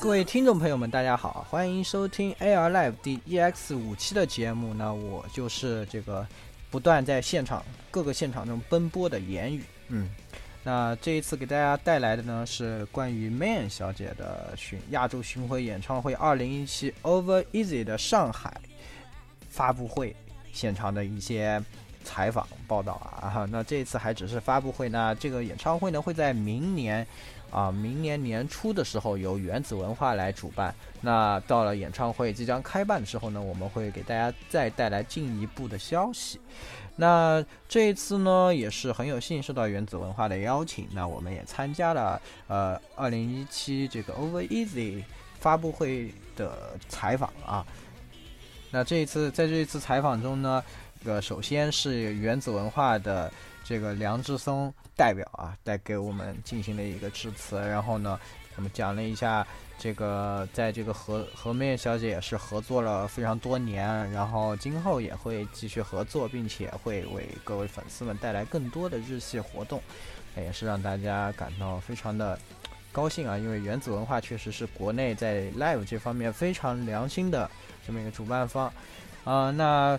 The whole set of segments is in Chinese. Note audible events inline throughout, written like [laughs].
各位听众朋友们，大家好，欢迎收听 AR Live 第 EX 五期的节目。那我就是这个不断在现场各个现场中奔波的言语。嗯，那这一次给大家带来的呢是关于 m a n 小姐的巡亚洲巡回演唱会二零一七 Over Easy 的上海发布会现场的一些。采访报道啊，那这一次还只是发布会，那这个演唱会呢会在明年，啊，明年年初的时候由原子文化来主办。那到了演唱会即将开办的时候呢，我们会给大家再带来进一步的消息。那这一次呢，也是很有幸受到原子文化的邀请，那我们也参加了呃二零一七这个 Over Easy 发布会的采访啊。那这一次在这一次采访中呢。个首先是原子文化的这个梁志松代表啊，在给我们进行了一个致辞。然后呢，我们讲了一下这个在这个和和面小姐也是合作了非常多年，然后今后也会继续合作，并且会为各位粉丝们带来更多的日系活动，也是让大家感到非常的高兴啊！因为原子文化确实是国内在 live 这方面非常良心的这么一个主办方啊。那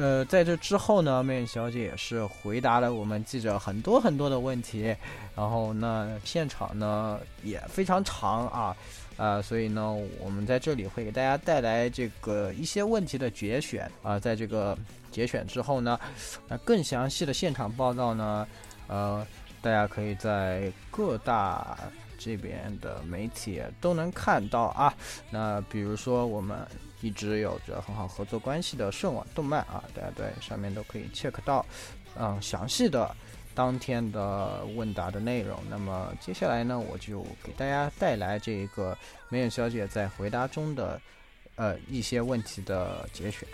呃，在这之后呢，小姐也是回答了我们记者很多很多的问题，然后呢，现场呢也非常长啊，呃，所以呢，我们在这里会给大家带来这个一些问题的节选啊，在这个节选之后呢，那更详细的现场报道呢，呃，大家可以在各大这边的媒体都能看到啊，那比如说我们。一直有着很好合作关系的顺网动漫啊，大家在上面都可以 check 到，嗯，详细的当天的问答的内容。那么接下来呢，我就给大家带来这个梅野小姐在回答中的呃一些问题的节选。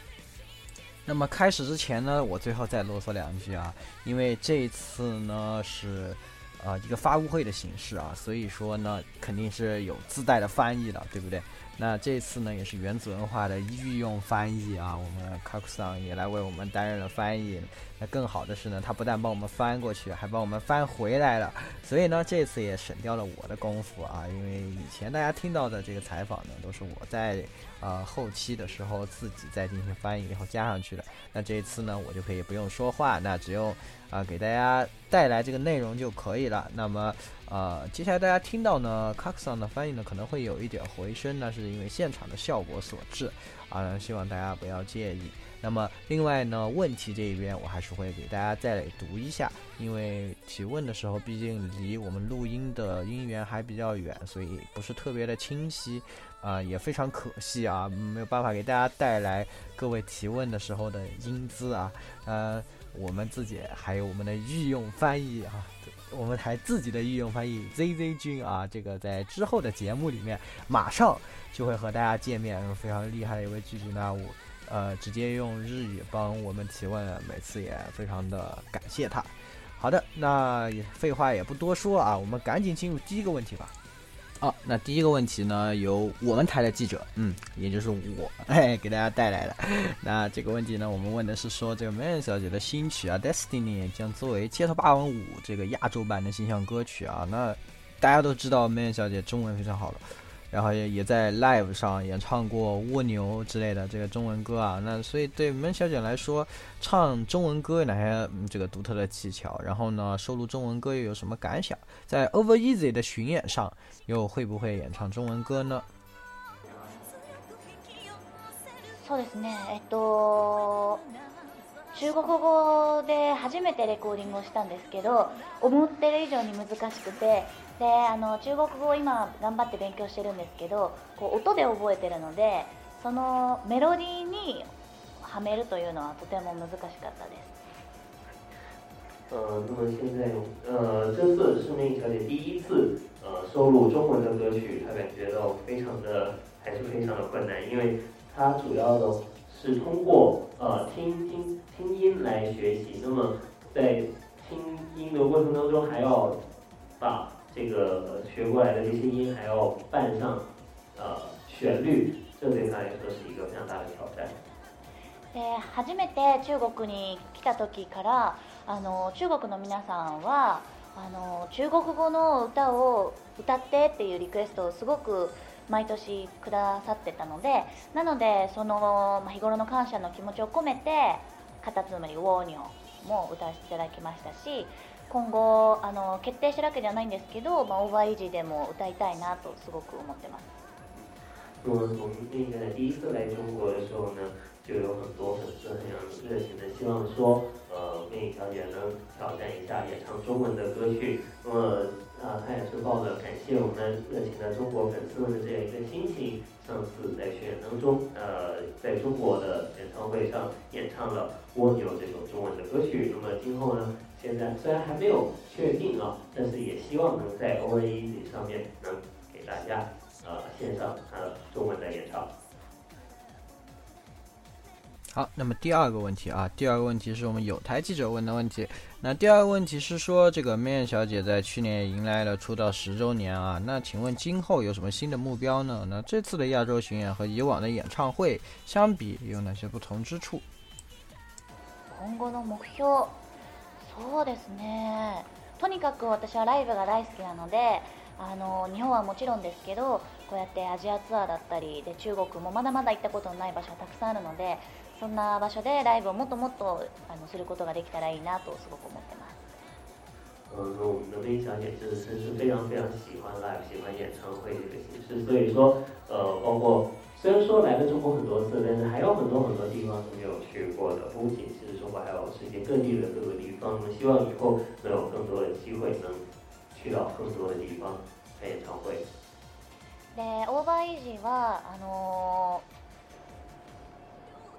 那么开始之前呢，我最后再啰嗦两句啊，因为这一次呢是呃一个发布会的形式啊，所以说呢肯定是有自带的翻译的，对不对？那这次呢，也是原子文化的御用翻译啊，我们卡库桑也来为我们担任了翻译。那更好的是呢，他不但帮我们翻过去，还帮我们翻回来了。所以呢，这次也省掉了我的功夫啊，因为以前大家听到的这个采访呢，都是我在呃后期的时候自己再进行翻译然后加上去的。那这一次呢，我就可以不用说话，那只用啊给大家带来这个内容就可以了。那么。呃，接下来大家听到呢，卡克斯的翻译呢可能会有一点回声，那是因为现场的效果所致，啊，希望大家不要介意。那么另外呢，问题这一边我还是会给大家再读一下，因为提问的时候毕竟离我们录音的音源还比较远，所以不是特别的清晰，啊，也非常可惜啊，没有办法给大家带来各位提问的时候的音姿啊，呃，我们自己还有我们的御用翻译啊。我们台自己的御用翻译 Z Z 君啊，这个在之后的节目里面，马上就会和大家见面，非常厉害的一位记者呢。我呃直接用日语帮我们提问，每次也非常的感谢他。好的，那废话也不多说啊，我们赶紧进入第一个问题吧。好，那第一个问题呢，由我们台的记者，嗯，也就是我，哎，给大家带来的。那这个问题呢，我们问的是说，这个 m 恩 n 小姐的新曲啊，《Destiny》将作为《街头霸王五》这个亚洲版的形象歌曲啊。那大家都知道 m 恩 n 小姐中文非常好了。然后也也在 live 上演唱过蜗牛之类的这个中文歌啊，那所以对门小姐来说，唱中文歌有哪些这个独特的技巧？然后呢，收录中文歌又有什么感想？在 Overeasy 的巡演上又会不会演唱中文歌呢？そうですね。えっと、中国語で初めてレコーディングしたんですけど、思ってる以上に難しくて。であの中国語を今頑張って勉強してるんですけどこう音で覚えてるのでそのメロディーにはめるというのはとても難しかったです。呃，那么现在，呃，这次是那小姐第一次呃收录中文的歌曲，她感觉到非常的还是非常的困难，因为她主要的是通过呃听听听音来学习，那么在听音的过程当中还要把这个学过来的这些音还要伴上呃旋律，这对他来说是一个非常大的挑战。で初めて中国に来た時からあの中国の皆さんはあの中国語の歌を歌ってっていうリクエストをすごく毎年くださってたのでなのでその日頃の感謝の気持ちを込めて「カタツムリウォーニョ」も歌わせていただきましたし今後あの決定してるわけではないんですけど、まあ、オーバーイージーでも歌いたいなとすごく思ってます。我从那个第一次来中国的时候呢，就有很多粉丝热情的希望说，呃，小姐能挑战一下演唱中文的歌曲。那么，啊，她也是抱着感谢我们热情的中国粉丝们的这样一个心情，上次在巡演当中，呃，在中国的演唱会上演唱了《蜗牛》这首中文的歌曲。那么今后呢？现在虽然还没有确定啊，但是也希望能在 O A E 上面能给大家呃线上呃中文的演唱。好，那么第二个问题啊，第二个问题是我们有台记者问的问题。那第二个问题是说，这个 m a n 小姐在去年迎来了出道十周年啊，那请问今后有什么新的目标呢？那这次的亚洲巡演和以往的演唱会相比有哪些不同之处？的そうですねとにかく私はライブが大好きなのであの日本はもちろんですけどこうやってアジアツアーだったりで中国もまだまだ行ったことのない場所はたくさんあるのでそんな場所でライブをもっともっとあのすることができたらいいなとすごく思ってます。嗯，我们的魅小姐是深是非常非常喜欢 live，喜欢演唱会这个形式，所以说，呃，包括虽然说来了中国很多次，但是还有很多很多地方是没有去过的，不仅是中国，还有世界各地的各个地方。希望以后能有更多的机会能去到更多的地方开演唱会。で、オーバーイージーはあの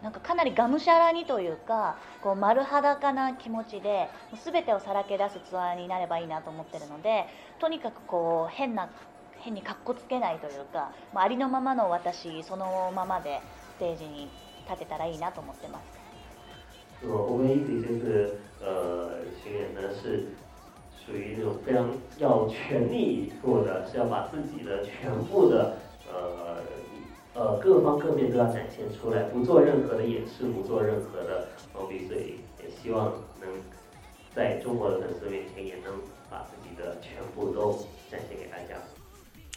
ー、なんかかなりがむしゃらにというかこう丸裸な気持ちで全てをさらけ出すツアーになればいいなと思ってるのでとにかくこう変な変にかっこつけないというか、まあ、ありのままの私そのままでステージに立てたらいいなと思ってます。属于那种非常要全力以赴的，是要把自己的全部的呃呃各方各面都要展现出来，不做任何的掩饰，不做任何的所以也希望能在中国的粉丝面前也能把自己的全部都展现给大家。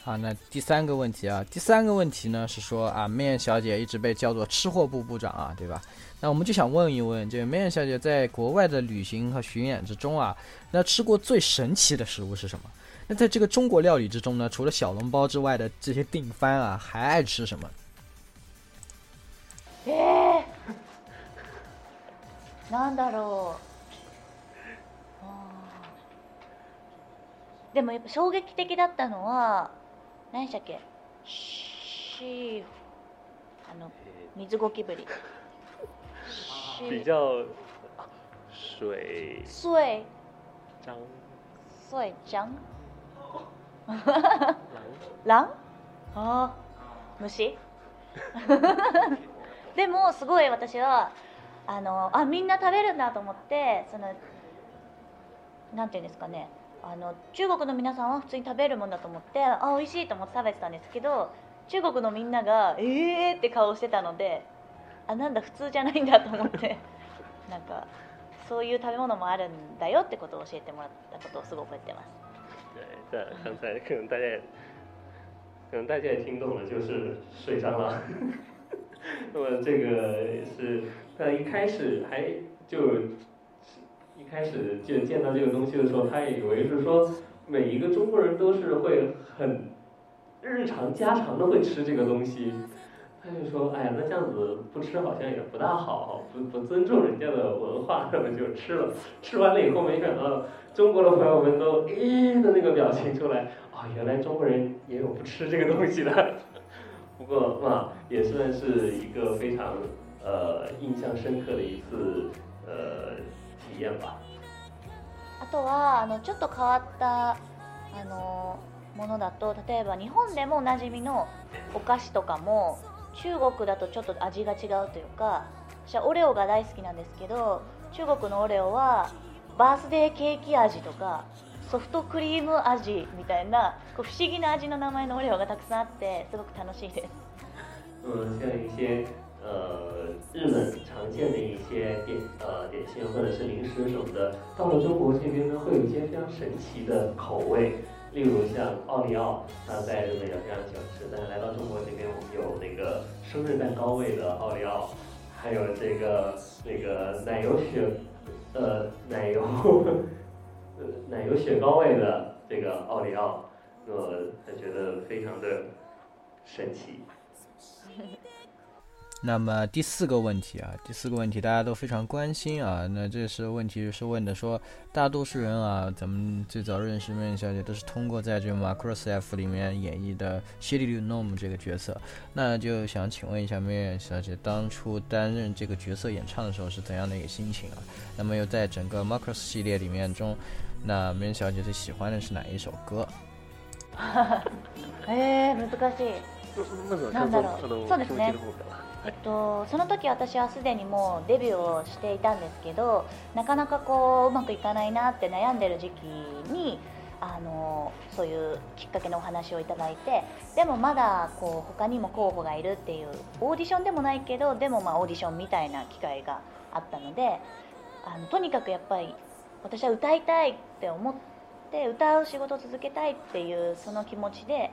啊，那第三个问题啊，第三个问题呢是说啊，May 小姐一直被叫做吃货部部长啊，对吧？那我们就想问一问，这个 May 小姐在国外的旅行和巡演之中啊，那吃过最神奇的食物是什么？那在这个中国料理之中呢，除了小笼包之外的这些定番啊，还爱吃什么？诶，なんだろう？でもやっぱ衝撃的だったのは。何でしたっけシーあの水ゴキブリ [laughs] 比较水水张水张狼あ虫でもすごい私はあのあみんな食べるんだと思ってそのなんていうんですかねあの中国の皆さんは普通に食べるもんだと思ってあ美味しいと思って食べてたんですけど中国のみんなが「ええー!」って顔してたのであなんだ普通じゃないんだと思って [laughs] なんかそういう食べ物もあるんだよってことを教えてもらったことをすごい覚えてます。可能大家也大听懂了，就是水蟑螂。那么这个是，但一开始还就一开始见见到这个东西的时候，他也以为是说每一个中国人都是会很日常家常的会吃这个东西，他就说：“哎呀，那这样子不吃好像也不大好，不不尊重人家的文化，那么就吃了。[laughs] 吃完了以后，没想到中国的朋友们都咦的那个表情出来，哦，原来中国人也有不吃这个东西的。[laughs] 不过嘛，也算是一个非常呃印象深刻的一次呃。”あとはあのちょっと変わったあのものだと例えば日本でもおなじみのお菓子とかも中国だとちょっと味が違うというか私はオレオが大好きなんですけど中国のオレオはバースデーケーキ味とかソフトクリーム味みたいなこう不思議な味の名前のオレオがたくさんあってすごく楽しいです。嗯，像一些呃见的一些点呃点心或者是零食什么的，到了中国这边呢，会有一些非常神奇的口味，例如像奥利奥，那在日本也非常喜欢吃，但是来到中国这边，我们有那个生日蛋糕味的奥利奥，还有这个那个奶油雪呃奶油 [laughs] 奶油雪糕味的这个奥利奥，我我觉得非常的神奇。那么第四个问题啊，第四个问题大家都非常关心啊。那这是问题是问的说，大多数人啊，咱们最早认识梅小姐都是通过在这《m a c r o s F》里面演绎的 Shirley Nom 这个角色。那就想请问一下梅小姐，当初担任这个角色演唱的时候是怎样的一个心情啊？那么又在整个《m a c r o s 系列里面中，那梅小姐最喜欢的是哪一首歌？哎，難しい。什麼叫做？什麼叫えっと、その時私はすでにもうデビューをしていたんですけどなかなかこううまくいかないなって悩んでる時期にあのそういうきっかけのお話をいただいてでもまだこう他にも候補がいるっていうオーディションでもないけどでもまあオーディションみたいな機会があったのであのとにかくやっぱり私は歌いたいって思って歌う仕事を続けたいっていうその気持ちで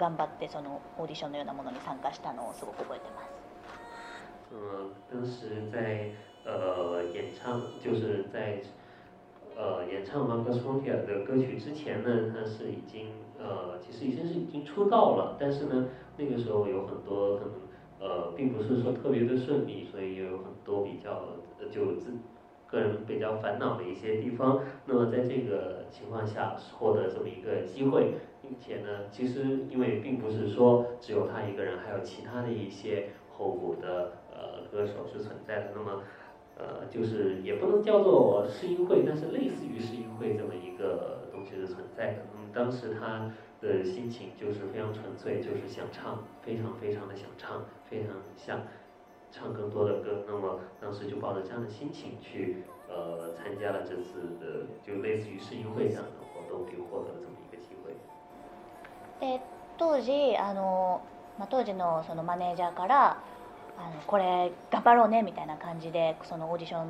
頑張ってそのオーディションのようなものに参加したのをすごく覚えてます。嗯，当时在呃演唱，就是在呃演唱《m a r c u s m o n t i a 的歌曲之前呢，他是已经呃其实已经是已经出道了，但是呢那个时候有很多可能呃并不是说特别的顺利，所以也有很多比较就自个人比较烦恼的一些地方。那么在这个情况下获得这么一个机会。并且呢，其实因为并不是说只有他一个人，还有其他的一些候补的呃歌手是存在的。那么，呃，就是也不能叫做试音会，但是类似于试音会这么一个东西的存在。嗯、么当时他的心情就是非常纯粹，就是想唱，非常非常的想唱，非常想唱更多的歌。那么当时就抱着这样的心情去呃参加了这次的就类似于试音会这样的活动，并获得了这么一个。で当時あの、まあ、当時のそのマネージャーからあのこれ頑張ろうねみたいな感じでそのオーディション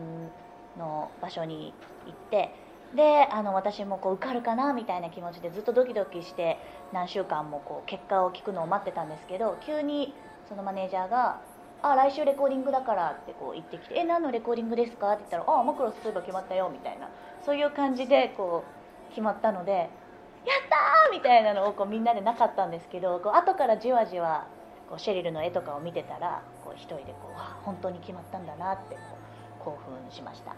の場所に行ってであの私もこう受かるかなみたいな気持ちでずっとドキドキして何週間もこう結果を聞くのを待ってたんですけど急にそのマネージャーが「あ来週レコーディングだから」ってこう言ってきて「え何のレコーディングですか?」って言ったら「あマクロス2が決まったよ」みたいなそういう感じでこう決まったのでったーみたいなのをこうみんなでなかったんですけどこう後からじわじわこうシェリルの絵とかを見てたらこう一人でこう本当に決まったんだなってこう興奮しました。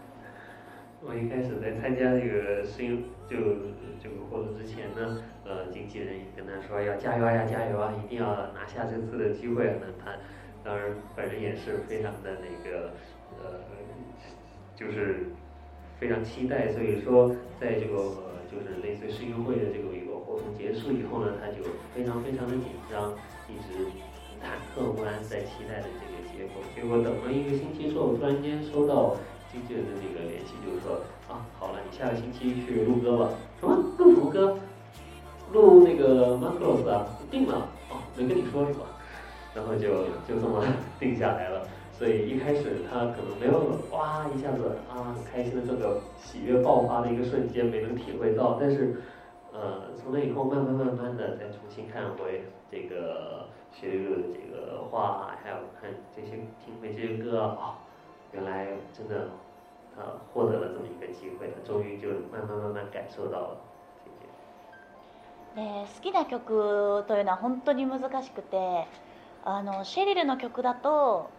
我一开始在参加这个声优就这个活动之前呢，呃，经纪人也跟他说要加油啊，加油啊，一定要拿下这次的机会啊。他当然本人也是非常的那个，呃，就是非常期待，所以说在这个就是类似世运会的这个一个活动结束以后呢，他就非常非常的紧张，一直忐忑不安，在期待着这个结果。结果等了一个星期之后，突然间收到经纪人的这个联系，就是说啊，好了，你下个星期去录歌吧。什么？录什么歌？录那个《m a e p l s 啊，定了。哦，没跟你说是吧？然后就就这么 [laughs] 定下来了。对，一开始他可能没有哇，一下子啊，很开心的这个喜悦爆发的一个瞬间没能体会到，但是，呃，从那以后慢慢慢慢的再重新看回这个学莉的这个画，还有看这些听回这些歌啊，原来真的，他获得了这么一个机会，他终于就慢慢慢慢感受到了。ね、好きな曲というのは本当に難しくて、あのシェリルの曲だと。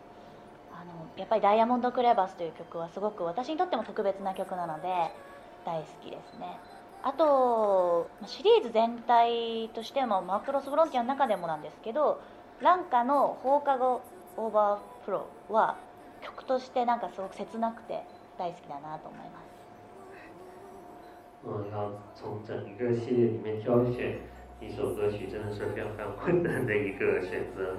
やっぱり「ダイヤモンド・クレバス」という曲はすごく私にとっても特別な曲なので大好きですねあとシリーズ全体としてもマクロス・フロンティアの中でもなんですけどランカの放課後オーバーフローは曲としてなんかすごく切なくて大好きだなと思います嗯，要从整个系列里面挑选一首歌曲，真的是非常非常困难的一个选择。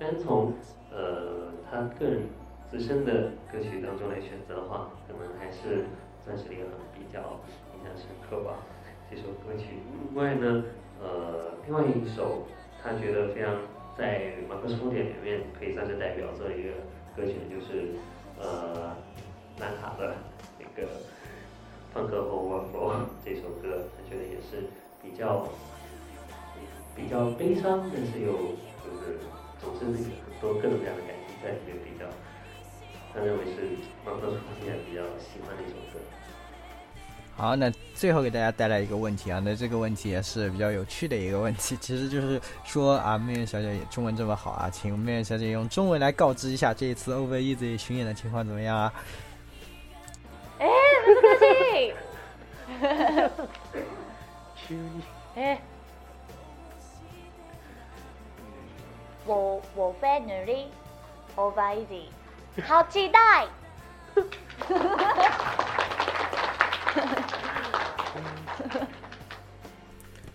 但从呃他个人自身的歌曲当中来选择的话，可能还是《钻石一个比较印象深刻吧。这首歌曲，另外呢，呃，另外一首他觉得非常在《马克思·普典里面可以算是代表作的一个歌曲，就是呃，纳卡的那个《Funk o e r f 这首歌，他觉得也是比较比较悲伤，但是又就是总是有很多各种各样的感情在里面比较。我认为是妈妈是父比较喜欢的一首歌。好，那最后给大家带来一个问题啊，那这个问题也是比较有趣的一个问题，[laughs] 其实就是说啊，妹妹小姐也中文这么好啊，请妹妹小姐用中文来告知一下，这一次 O V E Z 巡演的情况怎么样啊？[laughs] 哎，不可思议！哈哈哈哈哈！终于，哎，我我 f e r u a s y 好期待！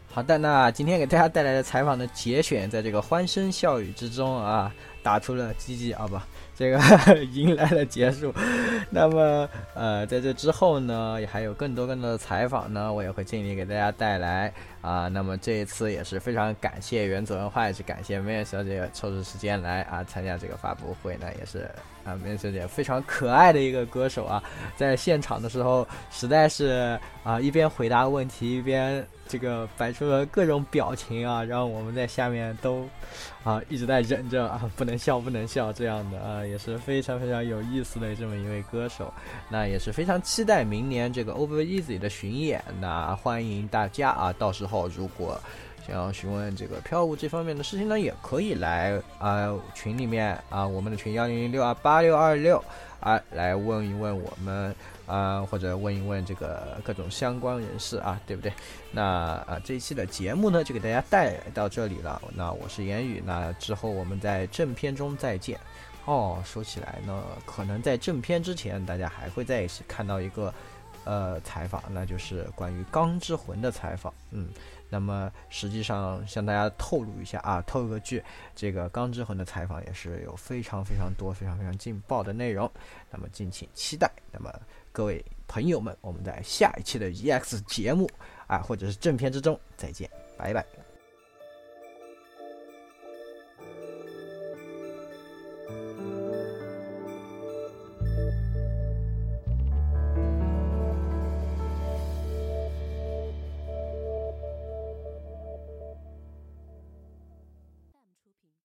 好，的那今天给大家带来的采访的节选，在这个欢声笑语之中啊，打出了积极啊不。这个 [laughs] 迎来了结束，[laughs] 那么呃，在这之后呢，也还有更多更多的采访呢，我也会尽力给大家带来啊。那么这一次也是非常感谢袁子文化，也是感谢梅艳小姐抽出时间来啊参加这个发布会，那也是啊梅艳小姐非常可爱的一个歌手啊，在现场的时候实在是啊一边回答问题一边这个摆出了各种表情啊，让我们在下面都啊一直在忍着啊不能笑不能笑这样的啊。也是非常非常有意思的这么一位歌手，那也是非常期待明年这个 Over Easy 的巡演那欢迎大家啊，到时候如果想要询问这个票务这方面的事情呢，也可以来啊群里面啊，我们的群幺零零六二八六二六啊，来问一问我们啊，或者问一问这个各种相关人士啊，对不对？那啊，这一期的节目呢，就给大家带到这里了。那我是言语，那之后我们在正片中再见。哦，说起来呢，可能在正片之前，大家还会在一起看到一个，呃，采访，那就是关于《钢之魂》的采访。嗯，那么实际上向大家透露一下啊，透露个剧，这个《钢之魂》的采访也是有非常非常多、非常非常劲爆的内容，那么敬请期待。那么各位朋友们，我们在下一期的 EX 节目啊，或者是正片之中再见，拜拜。